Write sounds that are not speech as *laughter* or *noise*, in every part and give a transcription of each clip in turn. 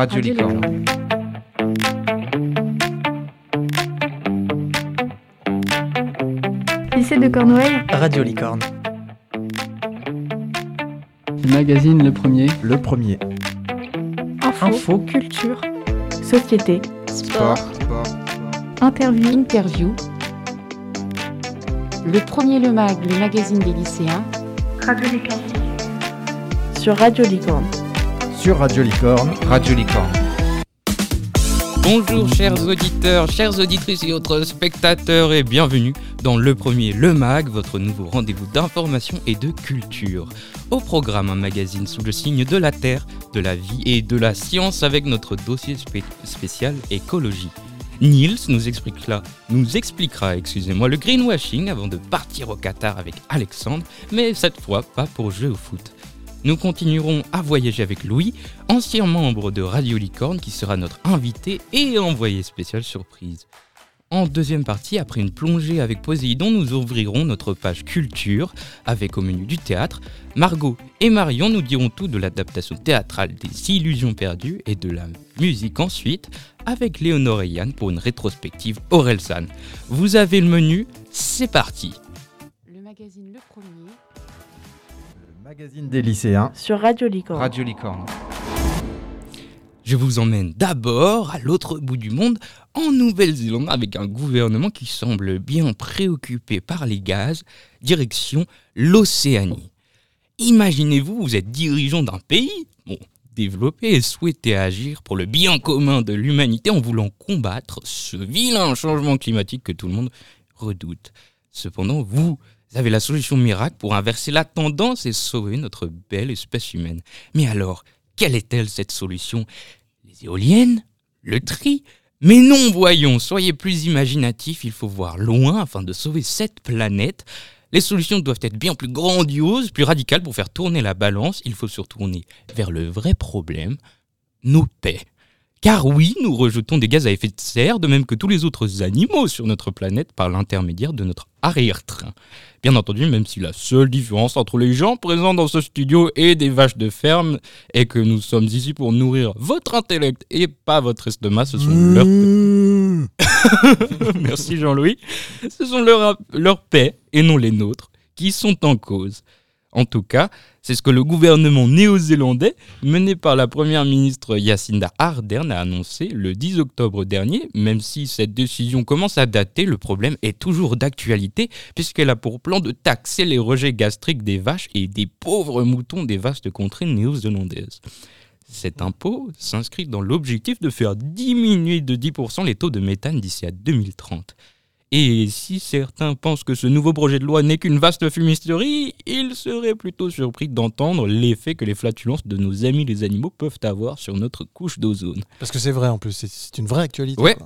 Radio Licorne. Lycée de Cornouailles. Radio Licorne. Le magazine Le Premier. Le premier. Info, Info. culture, société, Sport. interview, Interview. Le premier Le Mag, le magazine des lycéens. Radio Licorne. Sur Radio Licorne. Sur Radio Licorne. Radio Licorne. Bonjour chers auditeurs, chères auditrices et autres spectateurs et bienvenue dans le premier Le Mag, votre nouveau rendez-vous d'information et de culture. Au programme un magazine sous le signe de la Terre, de la vie et de la science avec notre dossier spé- spécial écologie. Niels nous expliquera, nous expliquera excusez-moi, le greenwashing avant de partir au Qatar avec Alexandre, mais cette fois pas pour jouer au foot. Nous continuerons à voyager avec Louis, ancien membre de Radio Licorne qui sera notre invité et envoyé spécial surprise. En deuxième partie, après une plongée avec Poséidon, nous ouvrirons notre page culture avec au menu du théâtre. Margot et Marion nous diront tout de l'adaptation théâtrale des Illusions perdues et de la musique ensuite avec Léonore et Yann pour une rétrospective Orelsan. Vous avez le menu, c'est parti. Le magazine Le Premier. Magazine des lycéens. Sur Radio Licorne. Radio Licorne. Je vous emmène d'abord à l'autre bout du monde, en Nouvelle-Zélande, avec un gouvernement qui semble bien préoccupé par les gaz, direction l'Océanie. Imaginez-vous, vous êtes dirigeant d'un pays, bon, développé et souhaitez agir pour le bien commun de l'humanité en voulant combattre ce vilain changement climatique que tout le monde redoute. Cependant, vous avez la solution miracle pour inverser la tendance et sauver notre belle espèce humaine. Mais alors, quelle est-elle cette solution? Les éoliennes? Le tri? Mais non, voyons, soyez plus imaginatifs, il faut voir loin afin de sauver cette planète. Les solutions doivent être bien plus grandioses, plus radicales pour faire tourner la balance. Il faut se tourner vers le vrai problème, nos paix. Car oui, nous rejetons des gaz à effet de serre, de même que tous les autres animaux sur notre planète par l'intermédiaire de notre arrière-train. Bien entendu, même si la seule différence entre les gens présents dans ce studio et des vaches de ferme est que nous sommes ici pour nourrir votre intellect et pas votre estomac, ce sont leurs... *laughs* Merci Jean-Louis. Ce sont leurs leur paix et non les nôtres qui sont en cause. En tout cas, c'est ce que le gouvernement néo-zélandais, mené par la première ministre Jacinda Ardern, a annoncé le 10 octobre dernier. Même si cette décision commence à dater, le problème est toujours d'actualité, puisqu'elle a pour plan de taxer les rejets gastriques des vaches et des pauvres moutons des vastes contrées néo-zélandaises. Cet impôt s'inscrit dans l'objectif de faire diminuer de 10% les taux de méthane d'ici à 2030. Et si certains pensent que ce nouveau projet de loi n'est qu'une vaste fumisterie, ils seraient plutôt surpris d'entendre l'effet que les flatulences de nos amis les animaux peuvent avoir sur notre couche d'ozone. Parce que c'est vrai en plus, c'est- une vraie actualité. Ouais.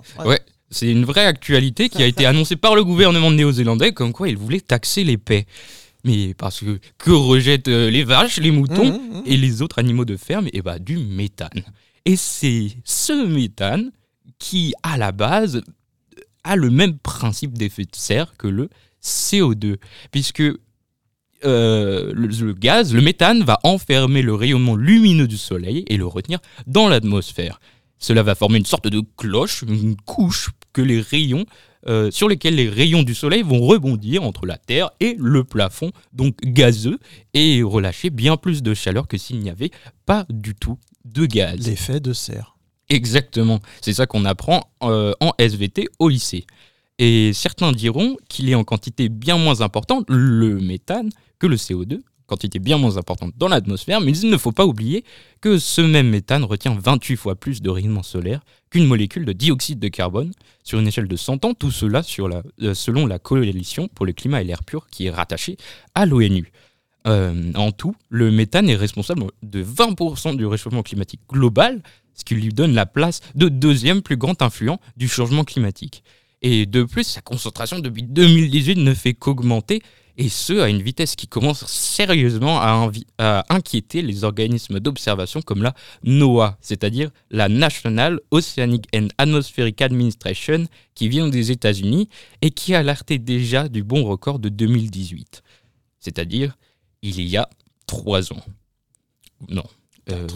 C'est une vraie actualité qui a été annoncée par le gouvernement néo-zélandais comme quoi il voulait taxer les paix. Mais parce que que rejettent euh, les vaches, les moutons Mmh, mmh. et les autres animaux de ferme Eh bah du méthane. Et c'est ce méthane qui, à la base, a le même principe d'effet de serre que le CO2, puisque euh, le, gaz, le méthane, va enfermer le rayonnement lumineux du Soleil et le retenir dans l'atmosphère. Cela va former une sorte de cloche, une couche que les rayons, euh, sur lesquels les rayons du Soleil vont rebondir entre la Terre et le plafond, donc gazeux, et relâcher bien plus de chaleur que s'il n'y avait pas du tout de gaz. L'effet de serre. Exactement, c'est ça qu'on apprend euh, en SVT au lycée. Et certains diront qu'il est en quantité bien moins importante, le méthane, que le CO2, quantité bien moins importante dans l'atmosphère, mais il ne faut pas oublier que ce même méthane retient 28 fois plus de rayonnement solaire qu'une molécule de dioxyde de carbone sur une échelle de 100 ans, tout cela euh, selon la coalition pour le climat et l'air pur qui est rattachée à l'ONU. Euh, en tout, le méthane est responsable de 20% du réchauffement climatique global, ce qui lui donne la place de deuxième plus grand influent du changement climatique. Et de plus, sa concentration depuis 2018 ne fait qu'augmenter, et ce à une vitesse qui commence sérieusement à, à inquiéter les organismes d'observation comme la NOAA, c'est-à-dire la National Oceanic and Atmospheric Administration, qui vient des États-Unis et qui a alerté déjà du bon record de 2018, c'est-à-dire il y a trois ans. Non. euh,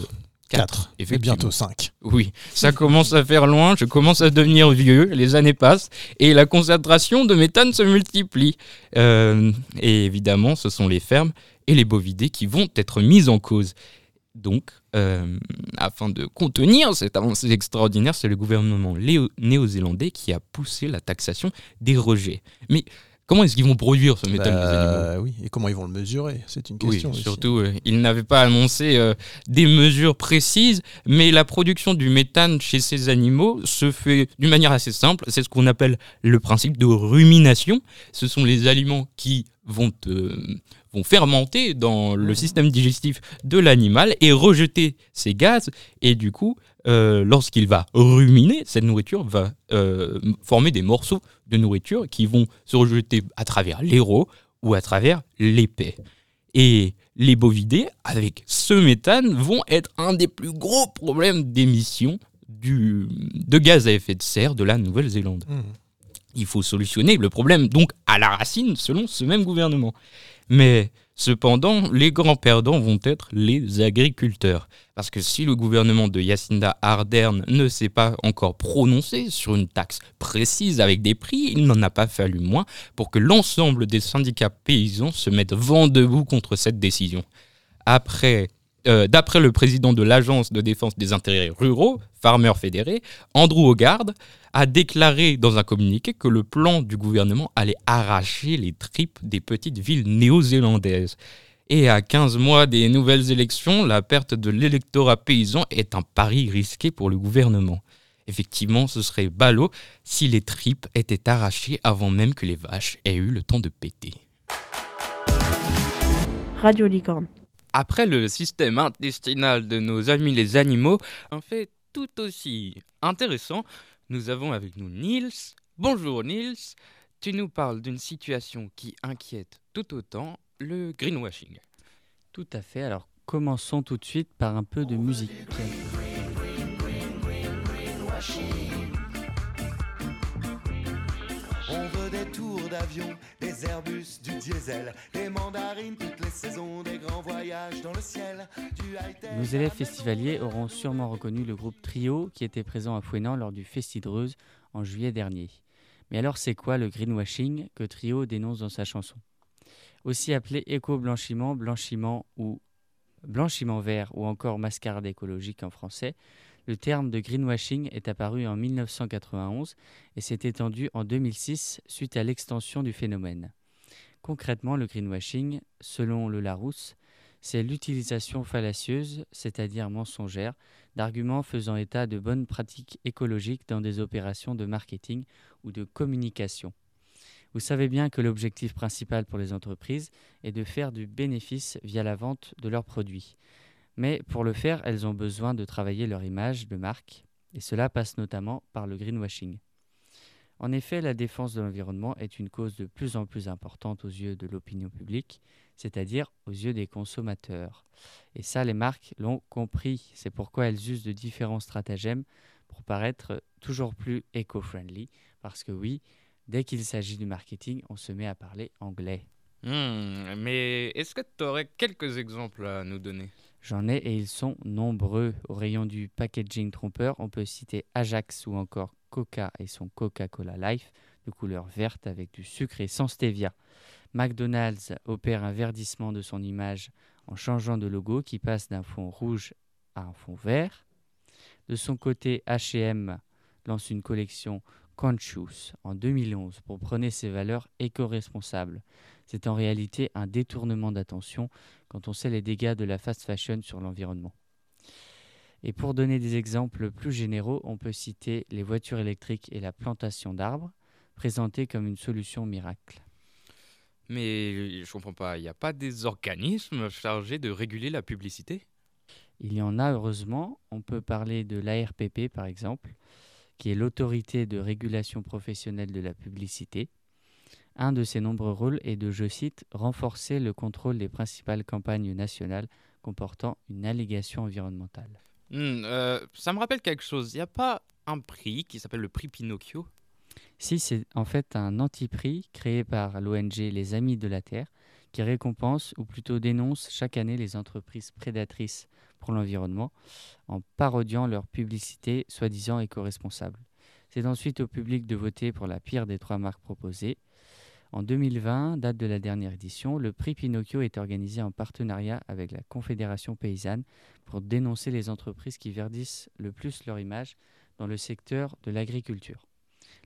4. Et bientôt 5. Oui, ça commence à faire loin, je commence à devenir vieux, les années passent et la concentration de méthane se multiplie. Euh, et évidemment, ce sont les fermes et les bovidés qui vont être mises en cause. Donc, euh, afin de contenir cette avancée extraordinaire, c'est le gouvernement néo-zélandais qui a poussé la taxation des rejets. Mais comment est-ce qu'ils vont produire ce méthane, les animaux Bah, oui. Et comment ils vont le mesurer? C'est une oui, question. aussi. surtout, euh, ils n'avaient pas annoncé euh, des mesures précises, mais la production du méthane chez ces animaux se fait d'une manière assez simple. C'est ce qu'on appelle le principe de rumination. Ce sont les aliments qui vont, euh, vont fermenter dans le système digestif de l'animal et rejeter ces gaz. Et du coup, euh, lorsqu'il va ruminer, cette nourriture va euh, former des morceaux de nourriture qui vont se rejeter à travers l'héros ou à travers l'épais. Et les bovidés, avec ce méthane, vont être un des plus gros problèmes d'émission de gaz à effet de serre de la Nouvelle-Zélande. Mhm. Il faut solutionner le problème donc à la racine selon ce même gouvernement. Mais cependant, les grands perdants vont être les agriculteurs. Parce que si le gouvernement de Jacinda Ardern ne s'est pas encore prononcé sur une taxe précise avec des prix, il n'en a pas fallu moins pour que l'ensemble des syndicats paysans se mettent vent debout contre cette décision. Après, euh, d'après le président de l'Agence de défense des intérêts ruraux, Farmer Fédéré, Andrew Hogarth, a déclaré dans un communiqué que le plan du gouvernement allait arracher les tripes des petites villes néo-zélandaises. Et à 15 mois des nouvelles élections, la perte de l'électorat paysan est un pari risqué pour le gouvernement. Effectivement, ce serait ballot si les tripes étaient arrachées avant même que les vaches aient eu le temps de péter. Radio Licorne. Après le système intestinal de nos amis les animaux, un fait tout aussi intéressant, nous avons avec nous Niels. Bonjour Niels, tu nous parles d'une situation qui inquiète tout autant, le greenwashing. Tout à fait. Alors commençons tout de suite par un peu de musique. On veut des tours d'avion, des Airbus, du diesel, des mandarines toutes les saisons, des grands voyages dans le ciel, du. Nos élèves festivaliers auront sûrement reconnu le groupe Trio qui était présent à Fouenan lors du Festidreuse en juillet dernier. Mais alors c'est quoi le greenwashing que Trio dénonce dans sa chanson? Aussi appelé éco-blanchiment, blanchiment ou blanchiment vert ou encore mascarade écologique en français, le terme de greenwashing est apparu en 1991 et s'est étendu en 2006 suite à l'extension du phénomène. Concrètement, le greenwashing, selon le Larousse, c'est l'utilisation fallacieuse, c'est-à-dire mensongère, d'arguments faisant état de bonnes pratiques écologiques dans des opérations de marketing ou de communication. Vous savez bien que l'objectif principal pour les entreprises est de faire du bénéfice via la vente de leurs produits. Mais pour le faire, elles ont besoin de travailler leur image de marque, et cela passe notamment par le greenwashing. En effet, la défense de l'environnement est une cause de plus en plus importante aux yeux de l'opinion publique, c'est-à-dire aux yeux des consommateurs. Et ça, les marques l'ont compris. C'est pourquoi elles usent de différents stratagèmes pour paraître toujours plus éco-friendly. Parce que oui, dès qu'il s'agit du marketing, on se met à parler anglais. Hmm, mais est-ce que tu aurais quelques exemples à nous donner? J'en ai et ils sont nombreux. Au rayon du packaging trompeur, on peut citer Ajax ou encore Coca et son Coca-Cola Life de couleur verte avec du sucre et sans stevia. McDonald's opère un verdissement de son image en changeant de logo qui passe d'un fond rouge à un fond vert. De son côté, H&M lance une collection Conscious en 2011 pour prôner ses valeurs éco-responsables. C'est en réalité un détournement d'attention quand on sait les dégâts de la fast fashion sur l'environnement. Et pour donner des exemples plus généraux, on peut citer les voitures électriques et la plantation d'arbres, présentées comme une solution miracle. Mais je comprends pas, il n'y a pas des organismes chargés de réguler la publicité? Il y en a heureusement, on peut parler de l'ARPP par exemple, qui est l'autorité de régulation professionnelle de la publicité. Un de ses nombreux rôles est de, je cite, renforcer le contrôle des principales campagnes nationales comportant une allégation environnementale. Hmm, euh, Ça me rappelle quelque chose, il n'y a pas un prix qui s'appelle le prix Pinocchio? Si, c'est en fait un anti-prix créé par l'ONG Les Amis de la Terre qui récompense ou plutôt dénonce chaque année les entreprises prédatrices pour l'environnement en parodiant leur publicité soi-disant éco-responsable. C'est ensuite au public de voter pour la pire des trois marques proposées. En 2020, date de la dernière édition, le prix Pinocchio est organisé en partenariat avec la Confédération paysanne pour dénoncer les entreprises qui verdissent le plus leur image dans le secteur de l'agriculture.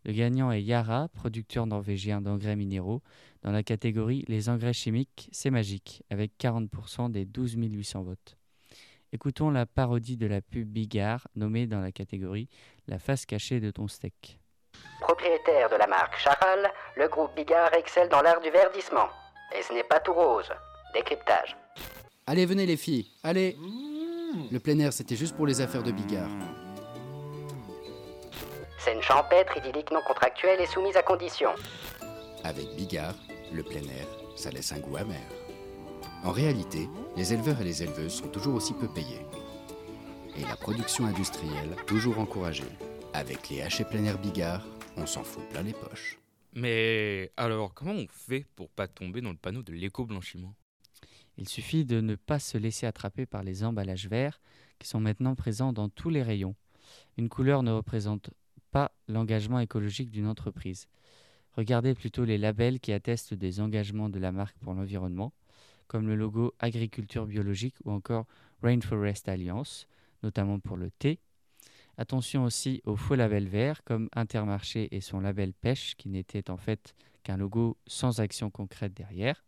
Le gagnant est Yara, producteur norvégien d'engrais minéraux, dans la catégorie Les engrais chimiques, c'est magique, avec 40% des 12 800 votes. Écoutons la parodie de la pub Bigard, nommée dans la catégorie La face cachée de ton steak. Propriétaire de la marque Charal, le groupe Bigard excelle dans l'art du verdissement. Et ce n'est pas tout rose. Décryptage. Allez, venez les filles, allez Le plein air, c'était juste pour les affaires de Bigard. Scène champêtre, idyllique non contractuelle et soumise à condition. Avec Bigard, le plein air, ça laisse un goût amer. En réalité, les éleveurs et les éleveuses sont toujours aussi peu payés. Et la production industrielle, toujours encouragée. Avec les hachés plein air Bigard, on s'en fout plein les poches. Mais alors, comment on fait pour pas tomber dans le panneau de l'éco-blanchiment? Il suffit de ne pas se laisser attraper par les emballages verts qui sont maintenant présents dans tous les rayons. Une couleur ne représente pas l'engagement écologique d'une entreprise. Regardez plutôt les labels qui attestent des engagements de la marque pour l'environnement, comme le logo Agriculture biologique ou encore Rainforest Alliance, notamment pour le thé. Attention aussi aux faux labels verts comme Intermarché et son label pêche qui n'était en fait qu'un logo sans action concrète derrière.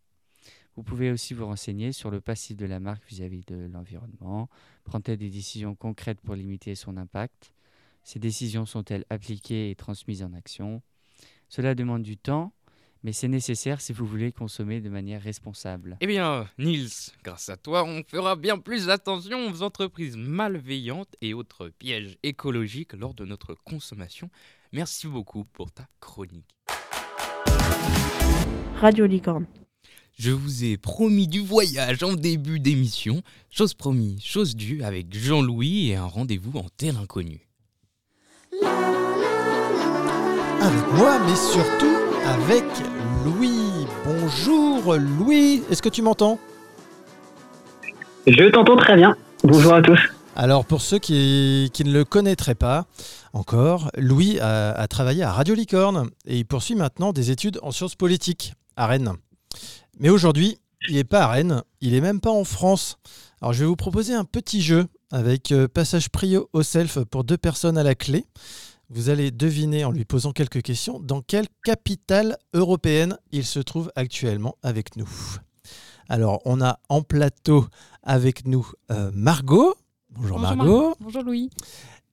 Vous pouvez aussi vous renseigner sur le passif de la marque vis-à-vis de l'environnement, prendre des décisions concrètes pour limiter son impact? Ces décisions sont-elles appliquées et transmises en action? Cela demande du temps, mais c'est nécessaire si vous voulez consommer de manière responsable. Eh bien, Nils, grâce à toi, on fera bien plus attention aux entreprises malveillantes et autres pièges écologiques lors de notre consommation. Merci beaucoup pour ta chronique. Radio Licorne. Je vous ai promis du voyage en début d'émission. Chose promise, chose due avec Jean-Louis et un rendez-vous en terre inconnue. Avec moi, mais surtout avec Louis. Bonjour Louis, est-ce que tu m'entends? Je t'entends très bien. Bonjour à tous. Alors pour ceux qui, qui ne le connaîtraient pas encore, Louis a, a travaillé à Radio Licorne et il poursuit maintenant des études en sciences politiques à Rennes. Mais aujourd'hui, il n'est pas à Rennes, il est même pas en France. Alors je vais vous proposer un petit jeu avec euh, passage prio au self pour deux personnes à la clé. Vous allez deviner en lui posant quelques questions dans quelle capitale européenne il se trouve actuellement avec nous. Alors on a en plateau avec nous euh, Margot. Bonjour, Margot. Mar- Bonjour Louis.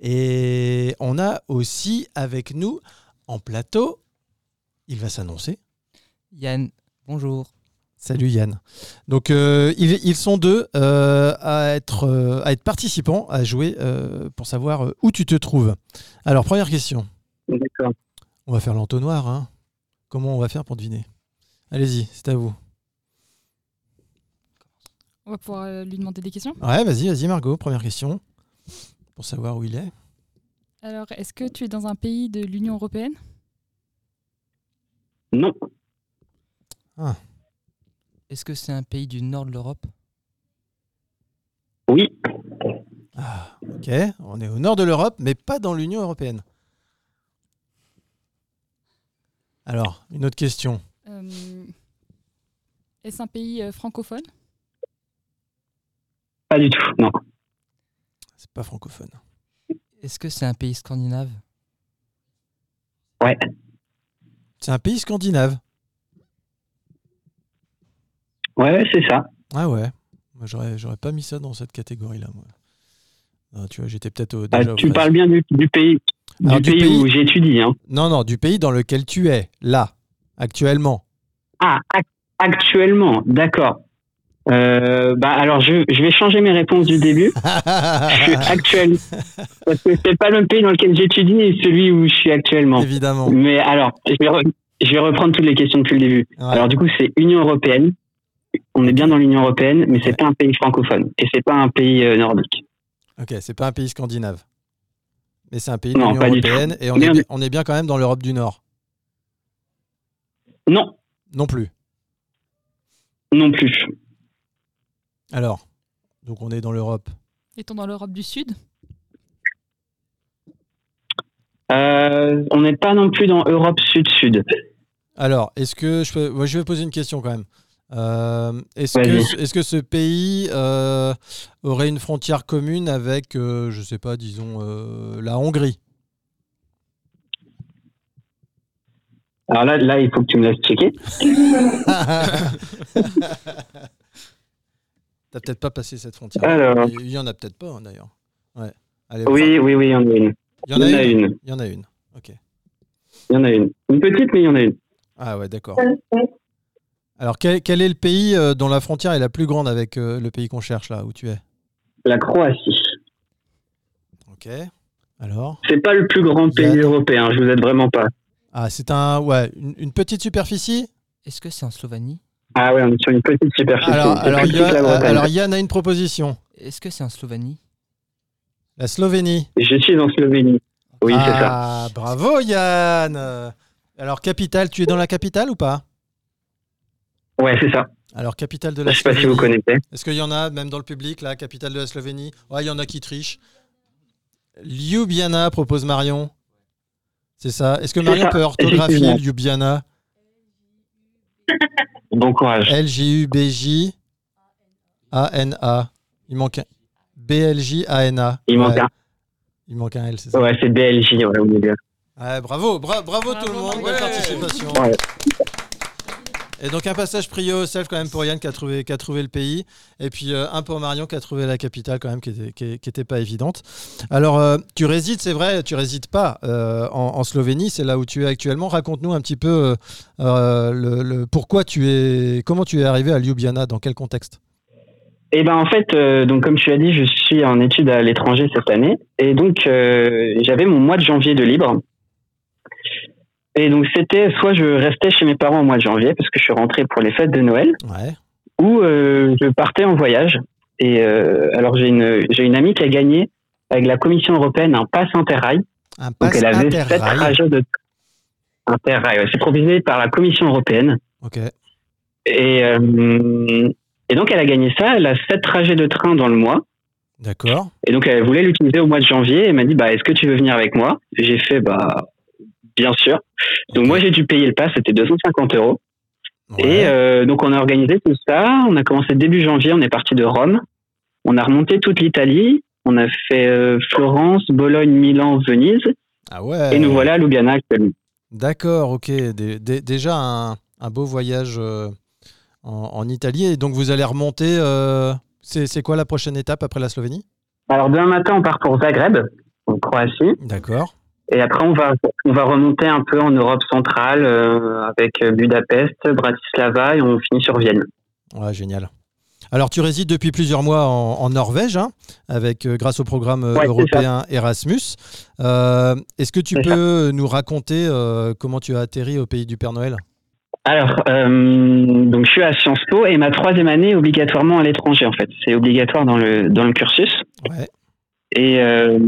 Et on a aussi avec nous en plateau, il va s'annoncer. Yann, bonjour. Salut Yann. Donc euh, ils, ils sont deux euh, à, être, euh, à être participants, à jouer euh, pour savoir où tu te trouves. Alors première question. D'accord. On va faire l'entonnoir. Hein. Comment on va faire pour deviner? Allez-y, c'est à vous. On va pouvoir lui demander des questions? Ouais, vas-y, vas-y Margot, première question. Pour savoir où il est. Alors, est-ce que tu es dans un pays de l'Union européenne? Non. Ah. Est-ce que c'est un pays du nord de l'Europe? Oui. Ah, ok, on est au nord de l'Europe, mais pas dans l'Union européenne. Alors, une autre question. Euh, Est-ce un pays euh, francophone? Pas du tout, non. C'est pas francophone. Est-ce que c'est un pays scandinave? Ouais. C'est un pays scandinave. Ouais, c'est ça. Ah ouais. Moi, j'aurais, j'aurais pas mis ça dans cette catégorie-là, moi. Ah, tu vois, j'étais peut-être au- Ah, déjà. au tu parles bien du, du pays, du Alors, du pays, pays- où j'étudie. Hein. Non, non, du pays dans lequel tu es, là, actuellement. Ah, ac- actuellement, d'accord. Euh, bah alors je, je vais changer mes réponses du début. *laughs* je suis actuel parce que c'est pas le même pays dans lequel j'étudie et celui où je suis actuellement. Évidemment. Mais alors, je vais, re- je vais reprendre toutes les questions depuis le début. Ouais. Alors du coup, c'est Union européenne. On est bien dans l'Union européenne, mais c'est pas un pays francophone et c'est pas un pays euh, nordique. Ok, c'est pas un pays scandinave. Mais c'est un pays de Non, l'Union européenne et on est, du- on est bien quand même dans l'Europe du Nord. Non, Non plus. non plus. Alors, donc on est dans l'Europe Est-on dans l'Europe du Sud Euh, on n'est pas non plus dans Europe Sud-Sud. Alors, est-ce que je peux. moi, je vais poser une question quand même. Euh, est-ce, que, est-ce que ce pays euh, aurait une frontière commune avec, euh, je sais pas, disons, euh, la Hongrie? Alors là, là, il faut que tu me laisses checker. *laughs* T'as peut-être pas passé cette frontière. Alors. Il y en a peut-être pas hein, d'ailleurs. Ouais. Allez, Oui, oui, oui, il y en a une. Il y en a une. Il y en a une. Ok. Il y en a une. Une petite, mais il y en a une. Ah ouais, d'accord. Alors, quel, quel est le pays euh, dont la frontière est la plus grande avec euh, le pays qu'on cherche là, où tu es? La Croatie. Ok. Alors? C'est pas le plus grand pays européen, je vous aide vraiment pas. Ah, c'est un, ouais, une, une petite superficie? Est-ce que c'est en Slovénie? Ah ouais, on est sur une petite superficie. alors, Yann, alors, a une proposition. Est-ce que c'est en Slovénie? La Slovénie. Je suis en Slovénie. Oui, c'est ça. Ah, bravo Yann Alors, capitale, tu es dans la capitale ou pas? Ouais, c'est ça. Alors, capitale de la Je sais pas si vous Slovénie. connaissez. Est-ce qu'il y en a, même dans le public, là, capitale de la Slovénie? Ouais, il y en a qui trichent. Ljubljana, propose Marion. C'est ça. Est-ce que Marion ça, peut orthographier. Ljubljana? *laughs* Bon courage. L-J-U-B-J-A-N-A. Il manque un. B-L-J-A-N-A. Il manque un. Il manque un L, c'est ça? Ouais, c'est BLJ, ouais, au milieu. Ouais, bravo, bra- bravo, tout le monde, belle participation. Ouais. Et donc un passage prié au self quand même pour Yann qui a trouvé, qui a trouvé le pays. Et puis euh, un pour Marion qui a trouvé la capitale quand même qui était, qui, était pas évidente. Alors euh, tu résides, c'est vrai, tu résides pas euh, en, Slovénie, c'est là où tu es actuellement. Raconte-nous un petit peu le, pourquoi tu es, comment tu es arrivé à Ljubljana, dans quel contexte? Et ben en fait, donc comme tu l'as dit, je suis en études à l'étranger cette année, et donc j'avais mon mois de janvier de libre. Et donc c'était soit je restais chez mes parents au mois de janvier parce que je suis rentré pour les fêtes de Noël, Ouais. ou euh, je partais en voyage. Et euh, alors j'ai une j'ai une amie qui a gagné avec la Commission européenne un pass Interrail. Un Donc pass elle avait sept trajets de Interrail. ouais. C'est proposé par la Commission européenne. Ok. Et, euh, et donc, elle a gagné ça. Elle a sept trajets de train dans le mois. D'accord. Et donc, elle voulait l'utiliser au mois de janvier. Elle m'a dit, bah, est-ce que tu veux venir avec moi? J'ai fait, bah, bien sûr. Donc, moi, j'ai dû payer le pass. C'était 250 euros. Et euh, donc, on a organisé tout ça. On a commencé début janvier. On est parti de Rome. On a remonté toute l'Italie. On a fait euh, Florence, Bologne, Milan, Venise. Ah ouais. Et nous voilà à Ljubljana actuellement. D'accord, ok. Dé- dé- déjà un, un beau voyage euh, en, en Italie. Et donc vous allez remonter. c'est quoi la prochaine étape après la Slovénie? Alors, demain matin, on part pour Zagreb, en Croatie. D'accord. Et après, on va, on va remonter un peu en Europe centrale euh, avec Budapest, Bratislava et on finit sur Vienne. Ouais, génial. Alors tu résides depuis plusieurs mois en, en Norvège, hein, avec euh, grâce au programme euh, Ouais, européen Erasmus. Euh, Est-ce que tu peux nous raconter euh, comment tu as atterri au pays du Père Noël? Alors, donc je suis à Sciences Po et ma troisième année est obligatoirement à l'étranger en fait. C'est obligatoire dans le, dans le cursus. Ouais. Et euh,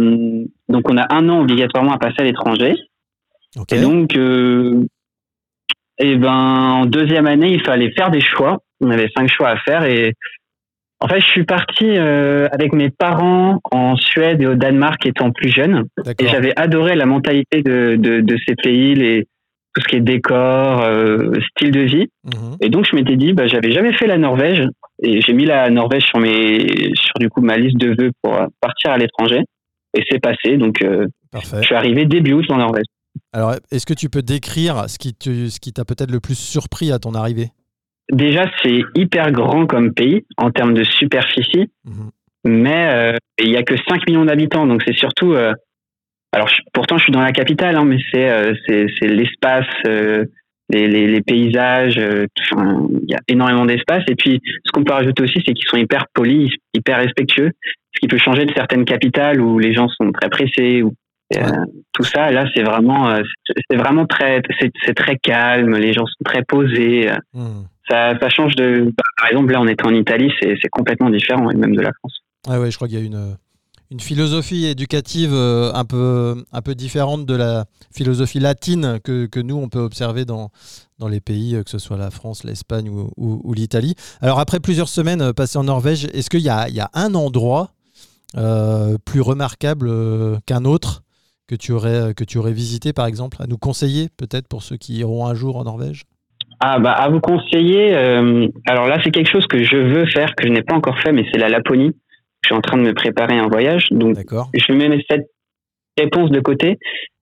donc on a un an obligatoirement à passer à l'étranger. Et donc, euh, et ben, en deuxième année, il fallait faire des choix. On avait cinq choix à faire et en fait, je suis parti euh, avec mes parents en Suède et au Danemark étant plus jeune. Et j'avais adoré la mentalité de, de, de ces pays, les, tout ce qui est décor, euh, style de vie. Et donc, je m'étais dit, bah, j'avais jamais fait la Norvège. Et j'ai mis la Norvège sur, mes, sur du coup, ma liste de vœux pour euh, partir à l'étranger. Et c'est passé. Donc, euh, je suis arrivé début août en Norvège. Alors, est-ce que tu peux décrire ce qui te- ce qui t'a peut-être le plus surpris à ton arrivée? Déjà, c'est hyper grand comme pays en termes de superficie, mais euh, il y a que 5 millions d'habitants, donc c'est surtout. euh, alors, je- pourtant, je suis dans la capitale, hein, mais c'est euh, c'est l'espace, euh, les, les, les paysages. euh, Il y a énormément d'espace. Et puis, ce qu'on peut rajouter aussi, c'est qu'ils sont hyper polis, hyper respectueux, ce qui peut changer de certaines capitales où les gens sont très pressés. Ou, euh, tout ça, là, c'est vraiment, euh, c'est- vraiment très, c'est très calme. Les gens sont très posés. euh, ça, ça change de. bah, par exemple, là, on était en Italie, c'est complètement différent, et même de la France. Ouais, ouais, je crois qu'il y a une, une philosophie éducative euh, un, peu, un peu différente de la philosophie latine que, que nous, on peut observer dans, dans les pays, euh, que ce soit la France, l'Espagne ou, l'Italie. Alors, après plusieurs semaines euh, passées en Norvège, est-ce qu'il y a, il y a un endroit plus remarquable qu'un autre que tu, aurais, que tu aurais visité, par exemple, à nous conseiller, peut-être, pour ceux qui iront un jour en Norvège? Ah, bah, à vous conseiller, alors là, c'est quelque chose que je veux faire, que je n'ai pas encore fait, mais c'est la Laponie. Je suis en train de me préparer un voyage, donc je mets cette réponse de côté.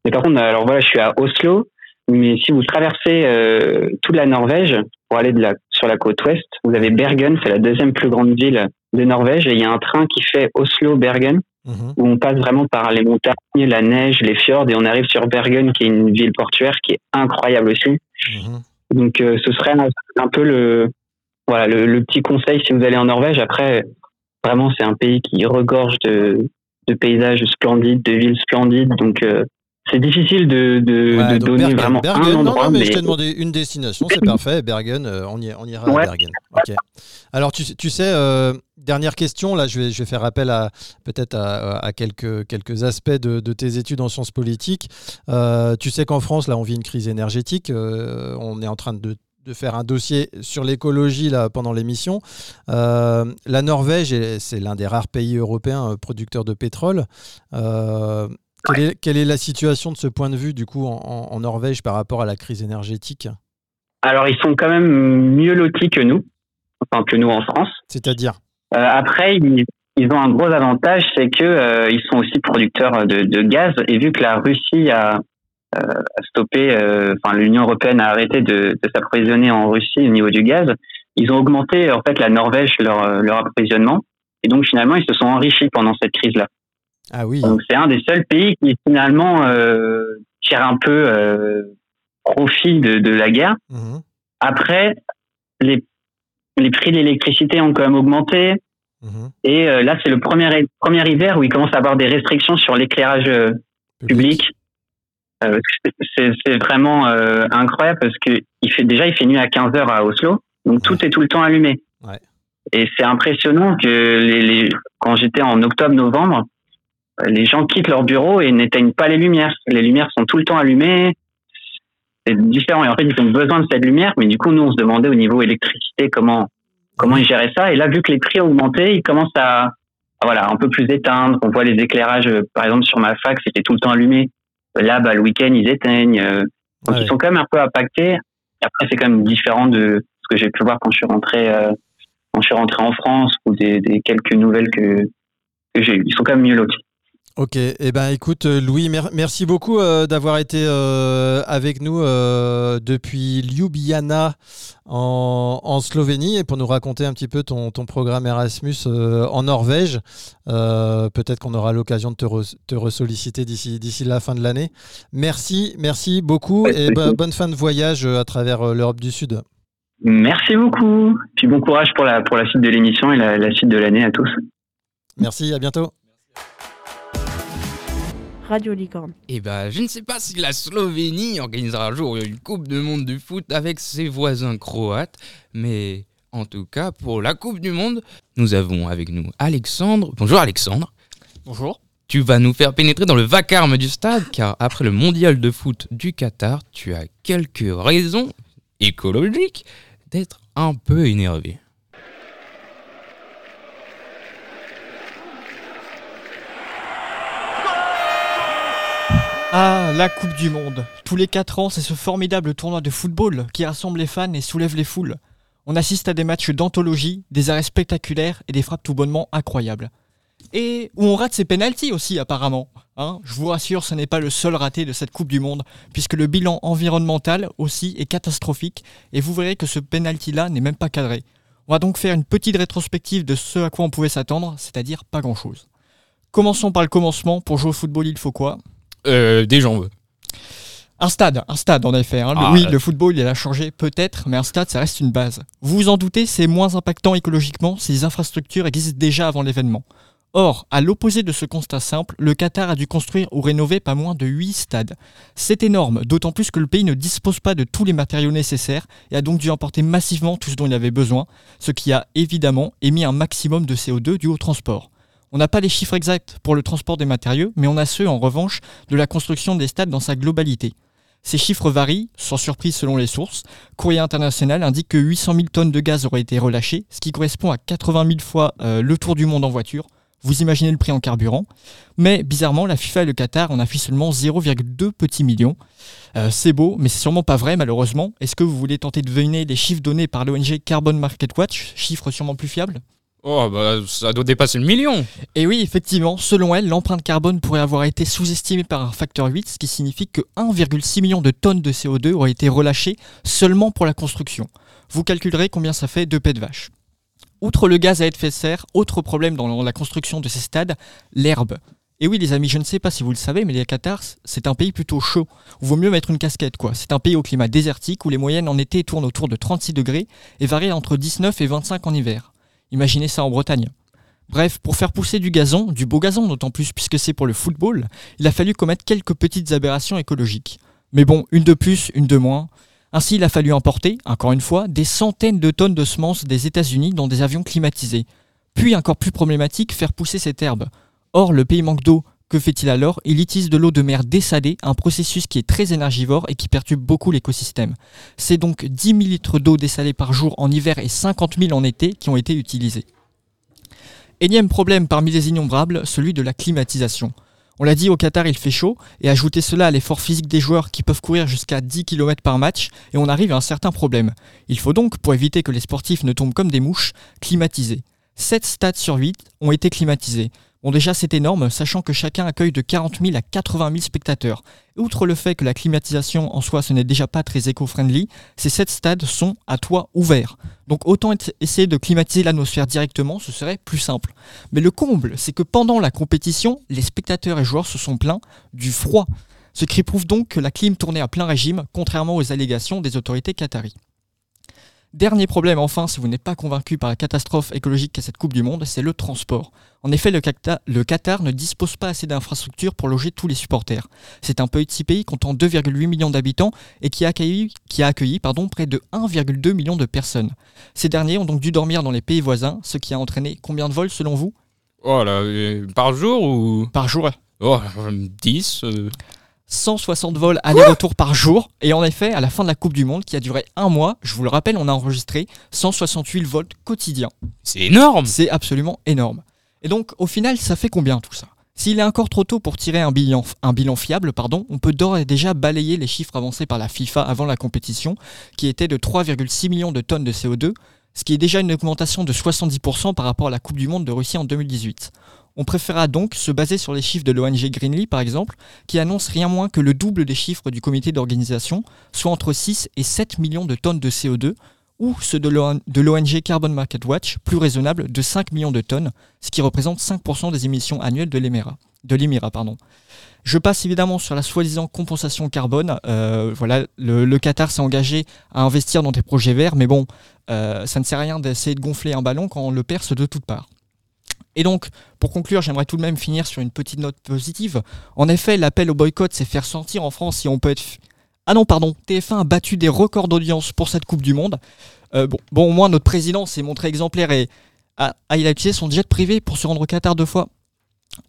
Mais par contre, alors voilà, je suis à Oslo, mais si vous traversez euh, toute la Norvège pour aller de la, sur la côte ouest, vous avez Bergen, c'est la deuxième plus grande ville de Norvège, et il y a un train qui fait Oslo-Bergen, où on passe vraiment par les montagnes, la neige, les fjords, et on arrive sur Bergen, qui est une ville portuaire qui est incroyable aussi. Donc euh, ce serait un, un peu le, voilà, le, le petit conseil si vous allez en Norvège. Après, vraiment, c'est un pays qui regorge de, de paysages splendides, de villes splendides, donc euh, c'est difficile de, de, Ouais, de donc donner Bergen, vraiment Bergen, un endroit. non, mais, mais je t'ai demandé une destination, c'est *laughs* parfait. Bergen, euh, on, y, on ira Ouais. à Bergen. Ok. Alors, tu, sais- tu sais, euh, dernière question, là, je vais, je vais faire appel à peut-être à, à quelques, quelques aspects de, de tes études en sciences politiques. Euh, tu sais qu'en France, là, on vit une crise énergétique. euh, on est en train de de faire un dossier sur l'écologie là pendant l'émission. Euh, la Norvège, est- c'est l'un des rares pays européens euh, producteurs de pétrole. Euh, quelle, est, quelle est la situation de ce point de vue du coup en, Norvège par rapport à la crise énergétique? Alors ils sont quand même mieux lotis que nous, enfin que nous en France. C'est-à-dire? Euh, après, ils, ils ont un gros avantage, c'est que euh, ils sont aussi producteurs de, de gaz. Et vu que la Russie a stoppé, euh, enfin l'Union européenne a arrêté de, de s'approvisionner en Russie au niveau du gaz, ils ont augmenté en fait la Norvège leur, euh, leur approvisionnement. Et donc finalement, ils se sont enrichis pendant cette crise-là. Ah oui. Donc c'est un des seuls pays qui finalement euh, tire un peu euh, profit de, de la guerre. Mhm. Après, les, les prix de l'électricité ont quand même augmenté. Mhm. Et euh, là, c'est le premier, premier hiver où il commence à avoir des restrictions sur l'éclairage euh, public. Euh, c'est vraiment euh, incroyable parce que il fait déjà il fait nuit à 15 heures à Oslo, donc tout est tout le temps allumé. Ouais. Et c'est impressionnant que les, les quand j'étais en octobre-novembre, les gens quittent leur bureau et n'éteignent pas les lumières. Les lumières sont tout le temps allumées. C'est différent. Et en fait, ils ont besoin de cette lumière, mais du coup, nous, on se demandait au niveau électricité comment comment ils géraient ça. Et là, vu que les prix ont augmenté, ils commencent à, à, voilà un peu plus éteindre. On voit les éclairages, euh, par exemple sur ma fac, c'était tout le temps allumé. Là, bah, le week-end, ils éteignent. euh, donc, ils sont quand même un peu impactés. Après, c'est quand même différent de ce que j'ai pu voir quand je suis rentré, euh, quand je suis rentré en France ou des, des quelques nouvelles que, que j'ai eues. Ils sont quand même mieux lotis. Ok, eh ben écoute euh, Louis, mer- merci beaucoup euh, d'avoir été euh, avec nous euh, depuis Ljubljana en, en Slovénie et pour nous raconter un petit peu ton, ton programme Erasmus en Norvège. Peut-être qu'on aura l'occasion de te, re- te ressolliciter d'ici d'ici la fin de l'année. Merci, merci beaucoup et bo- bonne fin de voyage à travers l'Europe du Sud. Merci beaucoup. Puis bon courage pour la, pour la suite de l'émission et la, la suite de l'année à tous. Merci, à bientôt. Radio Licorne. Eh ben, je ne sais pas si la Slovénie organisera un jour une Coupe du Monde du foot avec ses voisins croates, mais en tout cas, pour la Coupe du Monde, nous avons avec nous Alexandre. Bonjour Alexandre. Bonjour. Tu vas nous faire pénétrer dans le vacarme du stade, car après le mondial de foot du Qatar, tu as quelques raisons écologiques d'être un peu énervé. Ah, la Coupe du Monde. Tous les 4 ans, c'est ce formidable tournoi de football qui rassemble les fans et soulève les foules. On assiste à des matchs d'anthologie, des arrêts spectaculaires et des frappes tout bonnement incroyables. Et où on rate ses pénalties aussi apparemment. Hein Je vous rassure, ce n'est pas le seul raté de cette Coupe du Monde, puisque le bilan environnemental aussi est catastrophique, et vous verrez que ce penalty-là n'est même pas cadré. On va donc faire une petite rétrospective de ce à quoi on pouvait s'attendre, c'est-à-dire pas grand-chose. Commençons par le commencement, pour jouer au football il faut quoi? Euh, des jambes. un stade, un stade en effet. hein. Le- Ah, oui, euh. le football, il a changé peut-être, mais un stade, ça reste une base. Vous vous en doutez, c'est moins impactant écologiquement si les infrastructures existent déjà avant l'événement. Or, à l'opposé de ce constat simple, le Qatar a dû construire ou rénover pas moins de 8 stades. C'est énorme, d'autant plus que le pays ne dispose pas de tous les matériaux nécessaires et a donc dû importer massivement tout ce dont il avait besoin, ce qui a évidemment émis un maximum de CO2 dû au transport. On n'a pas les chiffres exacts pour le transport des matériaux, mais on a ceux en revanche de la construction des stades dans sa globalité. Ces chiffres varient, sans surprise selon les sources. Courrier international indique que 800 000 tonnes de gaz auraient été relâchées, ce qui correspond à 80 000 fois euh, le tour du monde en voiture. Vous imaginez le prix en carburant. Mais bizarrement, la FIFA et le Qatar en affichent seulement 0,2 petits millions. Euh, c'est beau, mais c'est sûrement pas vrai malheureusement. Est-ce que vous voulez tenter de deviner les chiffres donnés par l'ONG Carbon Market Watch, chiffres sûrement plus fiables Oh, bah, ça doit dépasser le million. Et oui, effectivement, selon elle, l'empreinte carbone pourrait avoir été sous-estimée par un facteur 8, ce qui signifie que 1,6 million de tonnes de CO2 auraient été relâchées seulement pour la construction. Vous calculerez combien ça fait de pets de vache. Outre le gaz à effet de serre, autre problème dans la construction de ces stades, l'herbe. Et oui, les amis, je ne sais pas si vous le savez, mais les Qatar, c'est un pays plutôt chaud. Vaut mieux mettre une casquette, quoi. C'est un pays au climat désertique où les moyennes en été tournent autour de 36 degrés et varient entre 19 et 25 en hiver. Imaginez ça en Bretagne. Bref, pour faire pousser du gazon, du beau gazon d'autant plus puisque c'est pour le football, il a fallu commettre quelques petites aberrations écologiques. Mais bon, une de plus, une de moins. Ainsi, il a fallu importer, encore une fois, des centaines de tonnes de semences des États-Unis dans des avions climatisés. Puis, encore plus problématique, faire pousser cette herbe. Or, le pays manque d'eau. Que fait-il alors? Il utilise de l'eau de mer dessalée, un processus qui est très énergivore et qui perturbe beaucoup l'écosystème. C'est donc 10 000 litres d'eau dessalée par jour en hiver et 50 000 en été qui ont été utilisés. Énième problème parmi les innombrables, celui de la climatisation. On l'a dit, au Qatar il fait chaud, et ajoutez cela à l'effort physique des joueurs qui peuvent courir jusqu'à 10 km par match, et on arrive à un certain problème. Il faut donc, pour éviter que les sportifs ne tombent comme des mouches, climatiser. 7 stades sur 8 ont été climatisés. Bon déjà c'est énorme, sachant que chacun accueille de 40 000 à 80 000 spectateurs. Outre le fait que la climatisation en soi ce n'est déjà pas très éco-friendly, ces sept stades sont à toit ouvert. Donc autant essayer de climatiser l'atmosphère directement, ce serait plus simple. Mais le comble, c'est que pendant la compétition, les spectateurs et joueurs se sont plaints du froid. Ce qui prouve donc que la clim tournait à plein régime, contrairement aux allégations des autorités qataries. Dernier problème enfin, si vous n'êtes pas convaincu par la catastrophe écologique qu'est cette Coupe du Monde, c'est le transport. En effet, le, Qatar ne dispose pas assez d'infrastructures pour loger tous les supporters. C'est un petit pays comptant 2,8 millions d'habitants et qui a accueilli, qui a accueilli pardon, près de 1,2 million de personnes. Ces derniers ont donc dû dormir dans les pays voisins, ce qui a entraîné combien de vols selon vous? Oh là, euh, par jour ou? Par jour. Oh, 10 160 vols aller-retour par jour. Et en effet, à la fin de la Coupe du Monde, qui a duré un mois, je vous le rappelle, on a enregistré 168 vols quotidiens. C'est énorme C'est absolument énorme. Et donc, au final, ça fait combien tout ça? S'il est encore trop tôt pour tirer un bilan, un bilan fiable, pardon, on peut d'ores et déjà balayer les chiffres avancés par la FIFA avant la compétition, qui étaient de 3,6 millions de tonnes de CO2, ce qui est déjà une augmentation de 70% par rapport à la Coupe du Monde de Russie en 2018. On préférera donc se baser sur les chiffres de l'ONG Greenly, par exemple, qui annonce rien moins que le double des chiffres du comité d'organisation, soit entre 6 et 7 millions de tonnes de CO2, ou ceux de l'ONG Carbon Market Watch, plus raisonnable, de 5 millions de tonnes, ce qui représente 5% des émissions annuelles de l'EMIRA. Je passe évidemment sur la soi-disant compensation carbone. Euh, voilà, le, Qatar s'est engagé à investir dans des projets verts, mais bon, euh, ça ne sert à rien d'essayer de gonfler un ballon quand on le perce de toutes parts. Et donc, pour conclure, j'aimerais tout de même finir sur une petite note positive. En effet, l'appel au boycott, c'est faire sentir en France si on peut être... Ah non, pardon, TF1 a battu des records d'audience pour cette Coupe du Monde. Euh, bon, bon, au moins, notre président s'est montré exemplaire et a, il a utilisé son jet privé pour se rendre au Qatar deux fois.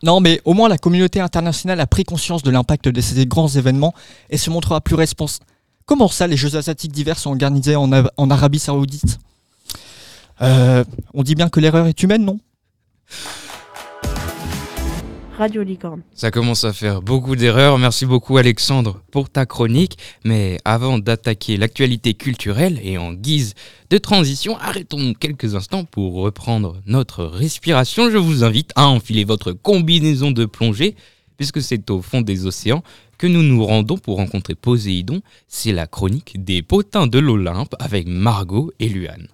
Non, mais au moins, la communauté internationale a pris conscience de l'impact de ces grands événements et se montrera plus responsable. Comment ça, les Jeux asiatiques d'hiver sont organisés en, en Arabie Saoudite? Euh, On dit bien que l'erreur est humaine, non? Radio Licorne. Ça commence à faire beaucoup d'erreurs. Merci beaucoup Alexandre pour ta chronique. Mais avant d'attaquer l'actualité culturelle et en guise de transition, arrêtons quelques instants pour reprendre notre respiration. Je vous invite à enfiler votre combinaison de plongée puisque c'est au fond des océans que nous nous rendons pour rencontrer Poséidon. C'est la chronique des potins de l'Olympe avec Margot et Luane.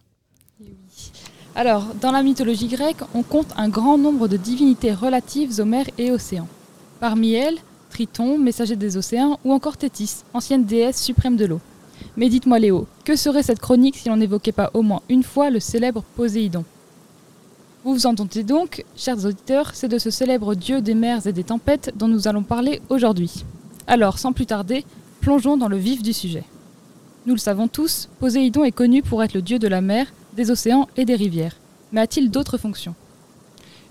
Alors, dans la mythologie grecque, on compte un grand nombre de divinités relatives aux mers et océans. Parmi elles, Triton, messager des océans, ou encore Thétis, ancienne déesse suprême de l'eau. Mais dites-moi Léo, que serait cette chronique si l'on n'évoquait pas au moins une fois le célèbre Poséidon? Vous vous entendez donc, chers auditeurs, c'est de ce célèbre dieu des mers et des tempêtes dont nous allons parler aujourd'hui. Alors, sans plus tarder, plongeons dans le vif du sujet. Nous le savons tous, Poséidon est connu pour être le dieu de la mer, des océans et des rivières. Mais a-t-il d'autres fonctions?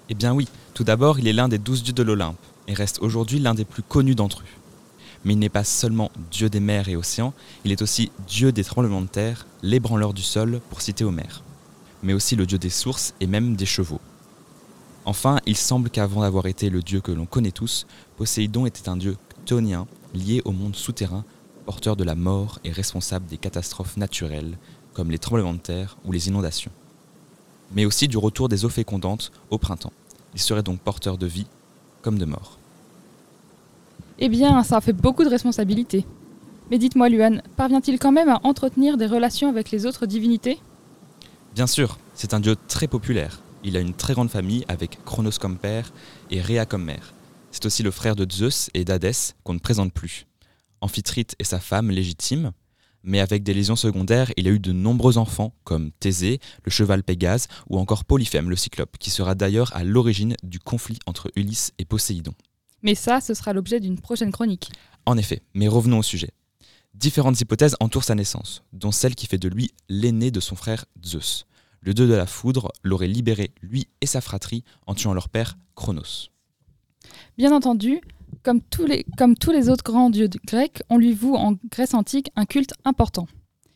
Eh bien oui, tout d'abord il est l'un des douze dieux de l'Olympe, et reste aujourd'hui l'un des plus connus d'entre eux. Mais il n'est pas seulement dieu des mers et océans, il est aussi dieu des tremblements de terre, l'ébranleur du sol, pour citer Homère, mais aussi le dieu des sources et même des chevaux. Enfin, il semble qu'avant d'avoir été le dieu que l'on connaît tous, Poséidon était un dieu chtonien lié au monde souterrain, porteur de la mort et responsable des catastrophes naturelles comme les tremblements de terre ou les inondations. Mais aussi du retour des eaux fécondantes au printemps. Il serait donc porteur de vie comme de mort. Eh bien, ça fait beaucoup de responsabilités. Mais dites-moi, Luan, parvient-il quand même à entretenir des relations avec les autres divinités? Bien sûr, c'est un dieu très populaire. Il a une très grande famille avec Chronos comme père et Rhea comme mère. C'est aussi le frère de Zeus et d'Hadès qu'on ne présente plus. Amphitrite est sa femme légitime, mais avec des lésions secondaires, il a eu de nombreux enfants, comme Thésée, le cheval Pégase, ou encore Polyphème, le cyclope, qui sera d'ailleurs à l'origine du conflit entre Ulysse et Poséidon. Mais ça, ce sera l'objet d'une prochaine chronique. En effet, mais revenons au sujet. Différentes hypothèses entourent sa naissance, dont celle qui fait de lui l'aîné de son frère Zeus. Le dieu de la foudre l'aurait libéré, lui et sa fratrie, en tuant leur père Chronos. Bien entendu, comme tous, les, autres grands dieux grecs, on lui voue en Grèce antique un culte important.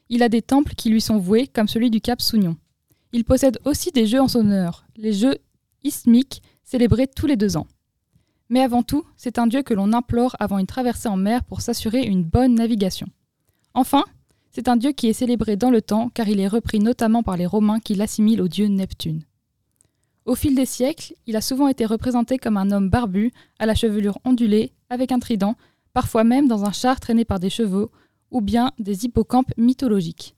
Il a des temples qui lui sont voués, comme celui du Cap Sounion. Il possède aussi des jeux en son honneur, les jeux isthmiques, célébrés tous les deux ans. Mais avant tout, c'est un dieu que l'on implore avant une traversée en mer pour s'assurer une bonne navigation. Enfin, c'est un dieu qui est célébré dans le temps car il est repris notamment par les Romains qui l'assimilent au dieu Neptune. Au fil des siècles, il a souvent été représenté comme un homme barbu, à la chevelure ondulée, avec un trident, parfois même dans un char traîné par des chevaux, ou bien des hippocampes mythologiques.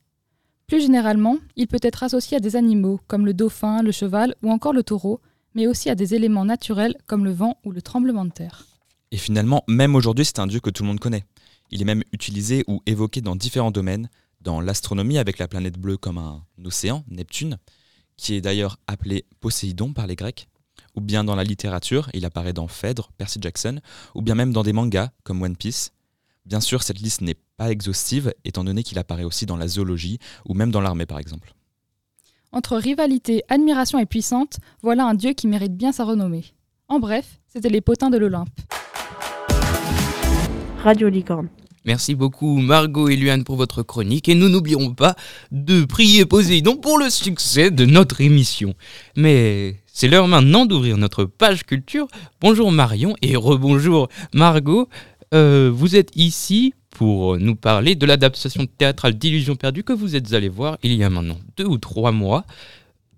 Plus généralement, il peut être associé à des animaux, comme le dauphin, le cheval ou encore le taureau, mais aussi à des éléments naturels comme le vent ou le tremblement de terre. Et finalement, même aujourd'hui, c'est un dieu que tout le monde connaît. Il est même utilisé ou évoqué dans différents domaines, dans l'astronomie avec la planète bleue comme un océan, Neptune, qui est d'ailleurs appelé Poséidon par les Grecs, ou bien dans la littérature, il apparaît dans Phèdre, Percy Jackson, ou bien même dans des mangas comme One Piece. Bien sûr, cette liste n'est pas exhaustive, étant donné qu'il apparaît aussi dans la zoologie, ou même dans l'armée par exemple. Entre rivalité, admiration et puissante, voilà un dieu qui mérite bien sa renommée. En bref, c'était les potins de l'Olympe. Radio Licorne. Merci beaucoup Margot et Luan pour votre chronique et nous n'oublierons pas de prier Poséidon pour le succès de notre émission. Mais c'est l'heure maintenant d'ouvrir notre page culture. Bonjour Marion et rebonjour Margot. Euh, vous êtes ici pour nous parler de l'adaptation théâtrale d'Illusions perdues que vous êtes allé voir il y a maintenant deux ou trois mois.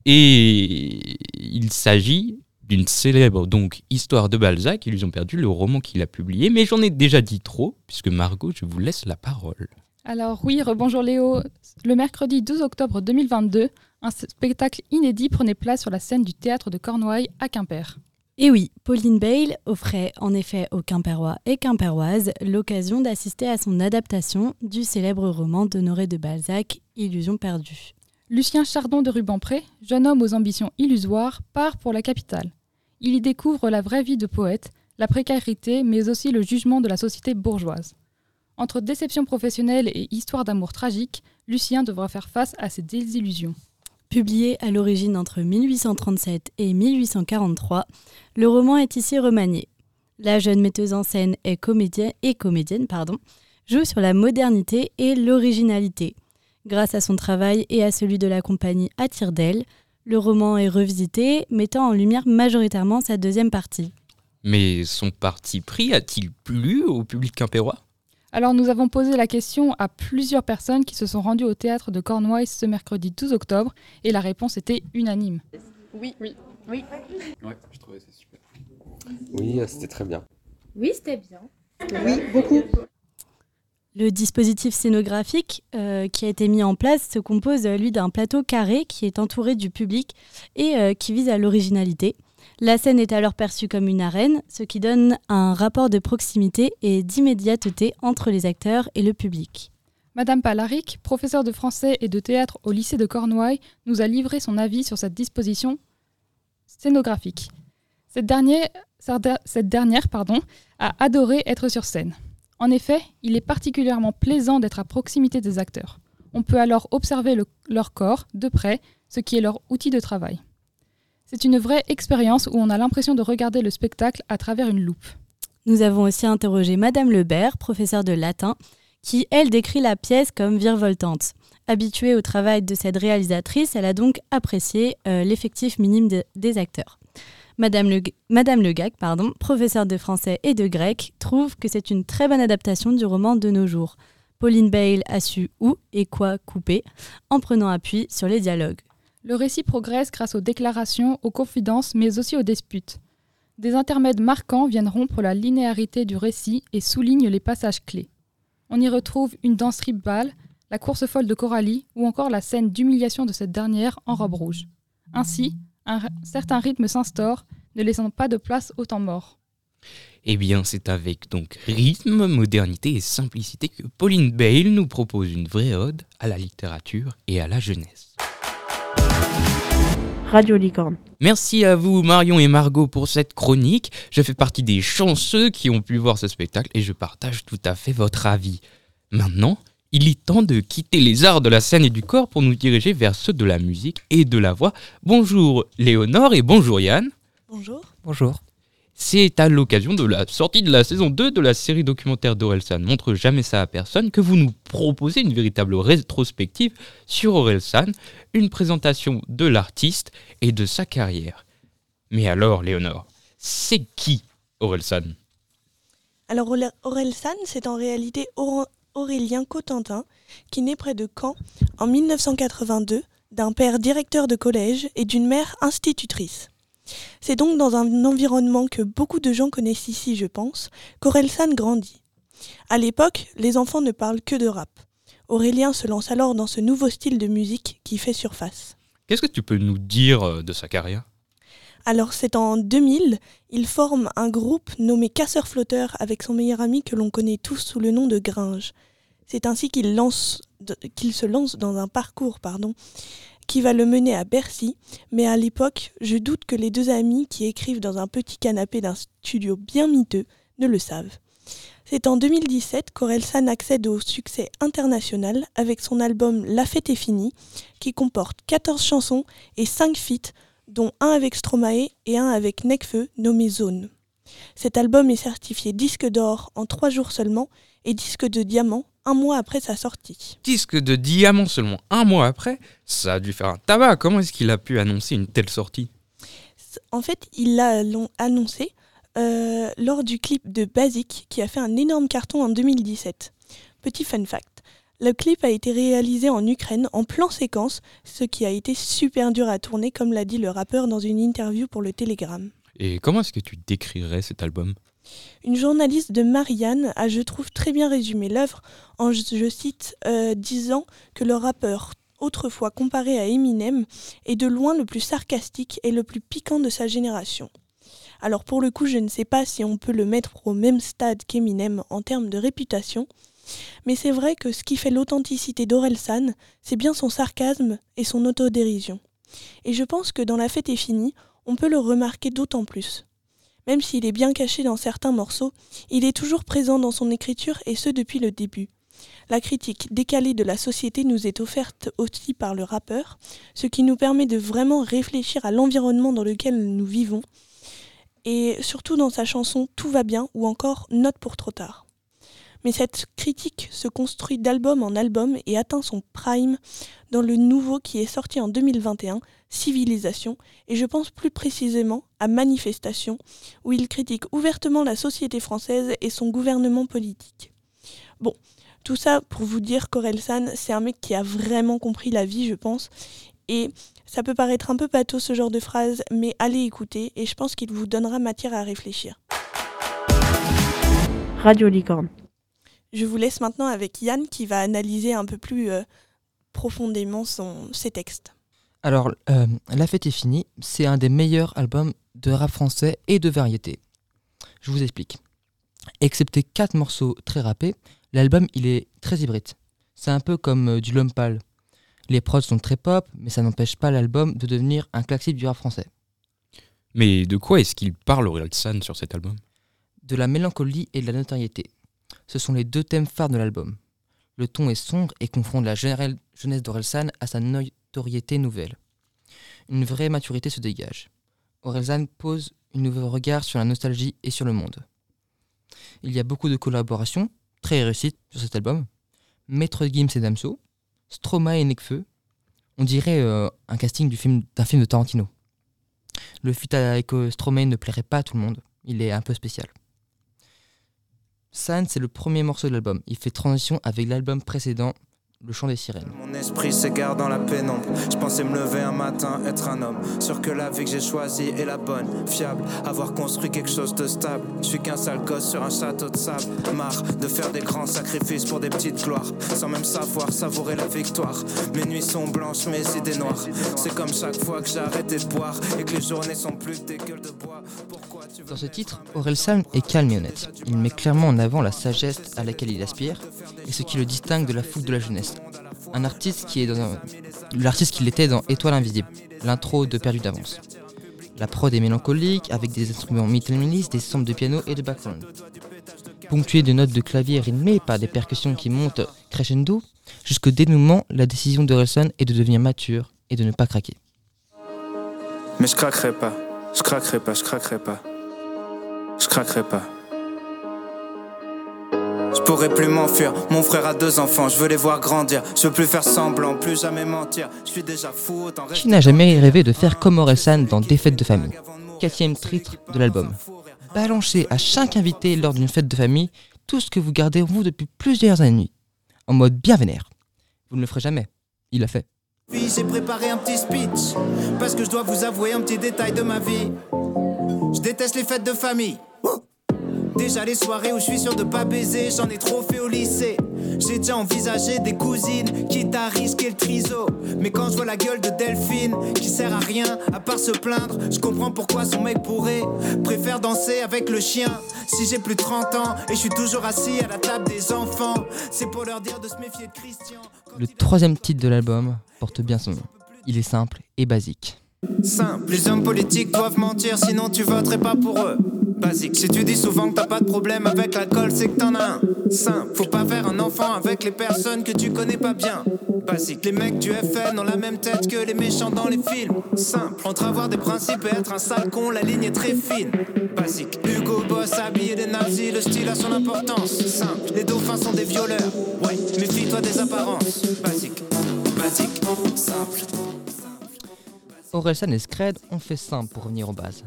Et il s'agit d'une célèbre donc histoire de Balzac, Illusions perdues, le roman qu'il a publié. Mais j'en ai déjà dit trop, puisque Margot, je vous laisse la parole. Alors oui, rebonjour Léo. Le mercredi 12 octobre 2022, un spectacle inédit prenait place sur la scène du théâtre de Cornouailles à Quimper. Et oui, Pauline Bale offrait en effet aux Quimpérois et Quimpéroises l'occasion d'assister à son adaptation du célèbre roman d'Honoré de Balzac, Illusions perdues. Lucien Chardon de Rubempré, jeune homme aux ambitions illusoires, part pour la capitale. Il y découvre la vraie vie de poète, la précarité, mais aussi le jugement de la société bourgeoise. Entre déception professionnelle et histoire d'amour tragique, Lucien devra faire face à ses désillusions. Publié à l'origine entre 1837 et 1843, le roman est ici remanié. La jeune metteuse en scène est comédienne et comédienne, pardon, joue sur la modernité et l'originalité. Grâce à son travail et à celui de la compagnie À tire d'elle, le roman est revisité, mettant en lumière majoritairement sa deuxième partie. Mais son parti pris a-t-il plu au public quimpérois Alors nous avons posé la question à plusieurs personnes qui se sont rendues au théâtre de Cornouailles ce mercredi 12 octobre et la réponse était unanime. Oui, oui, oui. Ouais, je trouvais ça super. Oui, c'était très bien. Oui, c'était bien. Oui, beaucoup. Le dispositif scénographique euh, qui a été mis en place se compose, euh, lui, d'un plateau carré qui est entouré du public et euh, qui vise à l'originalité. La scène est alors perçue comme une arène, ce qui donne un rapport de proximité et d'immédiateté entre les acteurs et le public. Madame Palaric, professeure de français et de théâtre au lycée de Cornouailles, nous a livré son avis sur cette disposition scénographique. Cette dernière, a adoré être sur scène. En effet, il est particulièrement plaisant d'être à proximité des acteurs. On peut alors observer le- leur corps de près, ce qui est leur outil de travail. C'est une vraie expérience où on a l'impression de regarder le spectacle à travers une loupe. Nous avons aussi interrogé Madame Lebert, professeure de latin, qui, elle, décrit la pièce comme virevoltante. Habituée au travail de cette réalisatrice, elle a donc apprécié euh, l'effectif minime de- des acteurs. Madame Le, Madame pardon, professeure de français et de grec, trouve que c'est une très bonne adaptation du roman de nos jours. Pauline Bale a su où et quoi couper, en prenant appui sur les dialogues. Le récit progresse grâce aux déclarations, aux confidences, mais aussi aux disputes. Des intermèdes marquants viennent rompre la linéarité du récit et soulignent les passages clés. On y retrouve une danse ribale, la course folle de Coralie ou encore la scène d'humiliation de cette dernière en robe rouge. Ainsi, un certain rythme s'instaure, ne laissant pas de place au temps mort. Eh bien, c'est avec donc rythme, modernité et simplicité que Pauline Bale nous propose une vraie ode à la littérature et à la jeunesse. Radio Licorne. Merci à vous Marion et Margot pour cette chronique. Je fais partie des chanceux qui ont pu voir ce spectacle et je partage tout à fait votre avis. Maintenant, il est temps de quitter les arts de la scène et du corps pour nous diriger vers ceux de la musique et de la voix. Bonjour Léonore et bonjour Yann. Bonjour. Bonjour. C'est à l'occasion de la sortie de la saison 2 de la série documentaire d'Orelsan Montre jamais ça à personne que vous nous proposez une véritable rétrospective sur Orelsan, une présentation de l'artiste et de sa carrière. Mais alors, Léonore, c'est qui Orelsan? Alors Orelsan, c'est en réalité Aurélien Cotentin, qui naît près de Caen en 1982 d'un père directeur de collège et d'une mère institutrice. C'est donc dans un environnement que beaucoup de gens connaissent ici, je pense, qu'Orelsan grandit. À l'époque, les enfants ne parlent que de rap. Aurélien se lance alors dans ce nouveau style de musique qui fait surface. Qu'est-ce que tu peux nous dire euh, de sa carrière? Alors c'est en 2000, il forme un groupe nommé Casseur Flotteur avec son meilleur ami que l'on connaît tous sous le nom de Gringe. C'est ainsi qu'il se lance dans un parcours qui va le mener à Bercy, mais à l'époque, je doute que les deux amis qui écrivent dans un petit canapé d'un studio bien miteux ne le savent. C'est en 2017 qu'Orelsan accède au succès international avec son album La fête est finie, qui comporte 14 chansons et 5 feats, dont un avec Stromae et un avec Necfeu, nommé Zone. Cet album est certifié disque d'or en 3 jours seulement et disque de diamant un mois après sa sortie. Disque de diamant seulement un mois après Ça a dû faire un tabac. Comment est-ce qu'il a pu annoncer une telle sortie? En fait, il l'a annoncé euh, lors du clip de Basic qui a fait un énorme carton en 2017. Petit fun fact. Le clip a été réalisé en Ukraine en plan séquence, ce qui a été super dur à tourner comme l'a dit le rappeur dans une interview pour le Telegram. Et comment est-ce que tu décrirais cet album? Une journaliste de Marianne a, je trouve, très bien résumé l'œuvre en, je cite, euh, disant que le rappeur, autrefois comparé à Eminem, est de loin le plus sarcastique et le plus piquant de sa génération. Alors pour le coup, je ne sais pas si on peut le mettre au même stade qu'Eminem en termes de réputation, mais c'est vrai que ce qui fait l'authenticité d'Orelsan, c'est bien son sarcasme et son autodérision. Et je pense que dans La fête est finie, on peut le remarquer d'autant plus. Même s'il est bien caché dans certains morceaux, il est toujours présent dans son écriture et ce depuis le début. La critique décalée de la société nous est offerte aussi par le rappeur, ce qui nous permet de vraiment réfléchir à l'environnement dans lequel nous vivons, et surtout dans sa chanson Tout va bien ou encore Note pour trop tard. Mais cette critique se construit d'album en album et atteint son prime dans le nouveau qui est sorti en 2021, Civilisation, et je pense plus précisément à Manifestation, où il critique ouvertement la société française et son gouvernement politique. Bon, tout ça pour vous dire qu'Orelsan, c'est un mec qui a vraiment compris la vie, je pense, et ça peut paraître un peu bateau ce genre de phrase, mais allez écouter, et je pense qu'il vous donnera matière à réfléchir. Radio Licorne. Je vous laisse maintenant avec Yann qui va analyser un peu plus euh, profondément son, ses textes. Alors, euh, La fête est finie, c'est un des meilleurs albums de rap français et de variété. Je vous explique. Excepté quatre morceaux très rappés, l'album il est très hybride. C'est un peu comme euh, du Lompal. Les prods sont très pop, mais ça n'empêche pas l'album de devenir un classique du rap français. Mais de quoi est-ce qu'il parle Orelsan sur cet album? De la mélancolie et de la notoriété. Ce sont les deux thèmes phares de l'album. Le ton est sombre et confronte la jeunesse d'Orelsan à sa notoriété nouvelle. Une vraie maturité se dégage. Orelsan pose un nouveau regard sur la nostalgie et sur le monde. Il y a beaucoup de collaborations, très réussies sur cet album. Maître Gims et Damso, Stromae et Nekfeu. On dirait euh, un casting d'un film, film de Tarantino. Le feat avec euh, Stromae ne plairait pas à tout le monde. Il est un peu spécial. San, c'est le premier morceau de l'album. Il fait transition avec l'album précédent, Le chant des sirènes. Mon esprit s'égare dans la pénombre. Je pensais me lever un matin, être un homme. Sûr que la vie que j'ai choisie est la bonne, fiable. Avoir construit quelque chose de stable. Je suis qu'un sale gosse sur un château de sable. Marre de faire des grands sacrifices pour des petites gloires. Sans même savoir savourer la victoire. Mes nuits sont blanches, mes idées noires. C'est comme chaque fois que j'ai arrêté de boire et que les journées sont plus des gueules de bois. Dans ce titre, Orelsan est calme et honnête. Il met clairement en avant la sagesse à laquelle il aspire et ce qui le distingue de la foule de la jeunesse. Un artiste qui est dans un- l'artiste qu'il était dans Étoile invisible, l'intro de Perdu d'avance. La prod est mélancolique avec des instruments minimistes, des samples de piano et de background. Ponctué de notes de clavier rythmées par des percussions qui montent crescendo, jusqu'au dénouement, la décision d'Orelsan est de devenir mature et de ne pas craquer. Mais je craquerai pas, je craquerai pas, je craquerai pas. Je craquerai pas. Je pourrais plus m'enfuir, mon frère a deux enfants, je veux les voir grandir. Je veux plus faire semblant, plus jamais mentir. Je suis déjà fou, autant Qui n'a jamais rêvé de faire comme Orelsan dans Des fêtes de famille Quatrième titre de l'album. Balancez à chaque invité lors d'une fête de famille tout ce que vous gardez en vous depuis plusieurs années, en mode bien vénère. Vous ne le ferez jamais. Il l'a fait. J'ai préparé un petit speech, parce que je dois vous avouer un petit détail de ma vie. Je déteste les fêtes de famille. Déjà les soirées où je suis sûr de pas baiser, j'en ai trop fait au lycée. J'ai déjà envisagé des cousines, quitte à risquer le triso. Mais quand je vois la gueule de Delphine, qui sert à rien à part se plaindre, je comprends pourquoi son mec pourrait préfère danser avec le chien. Si j'ai plus de 30 ans et je suis toujours assis à la table des enfants, c'est pour leur dire de se méfier de Christian. Le troisième titre de l'album porte bien son nom. Il est simple et basique. Simple, les hommes politiques doivent mentir, sinon tu voterais pas pour eux. Basique, si tu dis souvent que t'as pas de problème avec l'alcool, c'est que t'en as un. Simple, faut pas faire un enfant avec les personnes que tu connais pas bien. Basique, les mecs du FN ont la même tête que les méchants dans les films. Simple, entre avoir des principes et être un sale con, la ligne est très fine. Basique, Hugo Boss habillé des nazis, le style a son importance. Simple, les dauphins sont des violeurs. Ouais, méfie-toi des apparences. Basique, basique, simple. Orelsan et Scred ont fait simple pour revenir aux bases.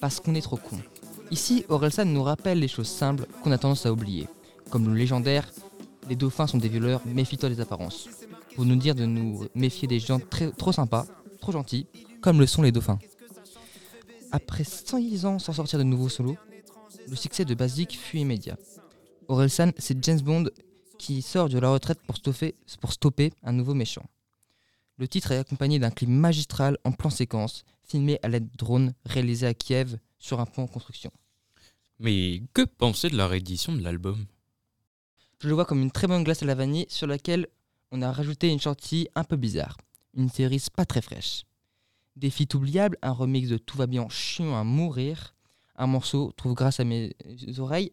Parce qu'on est trop con. Ici, Orelsan nous rappelle les choses simples qu'on a tendance à oublier. Comme le légendaire Les dauphins sont des violeurs, méfie-toi des apparences. Pour nous dire de nous méfier des gens trop sympas, trop gentils, comme le sont les dauphins. Après 110 ans sans sortir de nouveaux solos, le succès de Basic fut immédiat. Orelsan, c'est James Bond qui sort de la retraite pour stopper, un nouveau méchant. Le titre est accompagné d'un clip magistral en plan séquence, filmé à l'aide de drone réalisé à Kiev sur un pont en construction. Mais que penser de la réédition de l'album? Je le vois comme une très bonne glace à la vanille sur laquelle on a rajouté une chantilly un peu bizarre, une cerise pas très fraîche. Des feats oubliables, un remix de Tout va bien chiant à mourir, un morceau trouve grâce à mes oreilles,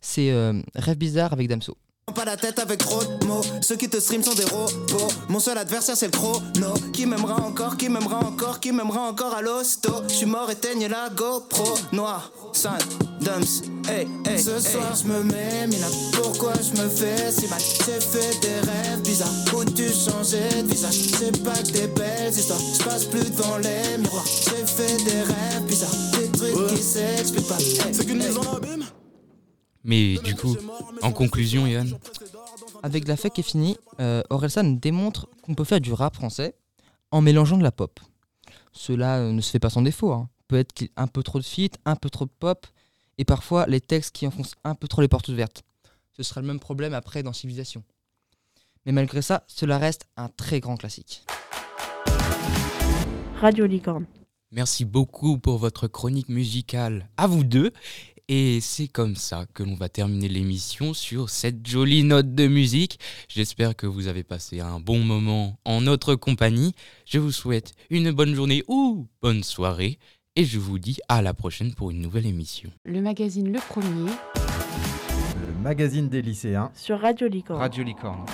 c'est euh, Rêve bizarre avec Damso. Pas la tête avec trop de mots, ceux qui te stream sont des robots. Mon seul adversaire c'est le chrono. Qui m'aimera encore, qui m'aimera encore, qui m'aimera encore à l'hosto. Je suis mort, éteigne la GoPro. Noir, San, Dums, hey, hey. Ce soir je me mets, Mina. Pourquoi je me fais si mal J'ai fait des rêves bizarres. Où tu changeais de visage? C'est pas que des belles histoires. Je passe plus devant les miroirs. J'ai fait des rêves bizarres. Des trucs qui s'expliquent pas. c'est qu'une mise en abîme? Mais du coup, en conclusion, Yann Avec La Fête qui est finie, euh, Orelsan démontre qu'on peut faire du rap français en mélangeant de la pop. Cela euh, ne se fait pas sans défaut. hein. Peut être qu'il- un peu trop de feat, un peu trop de pop, et parfois les textes qui enfoncent un peu trop les portes ouvertes. Ce sera le même problème après dans Civilisation. Mais malgré ça, cela reste un très grand classique. Radio Licorne. Merci beaucoup pour votre chronique musicale. À vous deux. Et c'est comme ça que l'on va terminer l'émission sur cette jolie note de musique. J'espère que vous avez passé un bon moment en notre compagnie. Je vous souhaite une bonne journée ou bonne soirée. Et je vous dis à la prochaine pour une nouvelle émission. Le magazine Le Premier. Le magazine des lycéens. Sur Radio Licorne. Radio Licorne.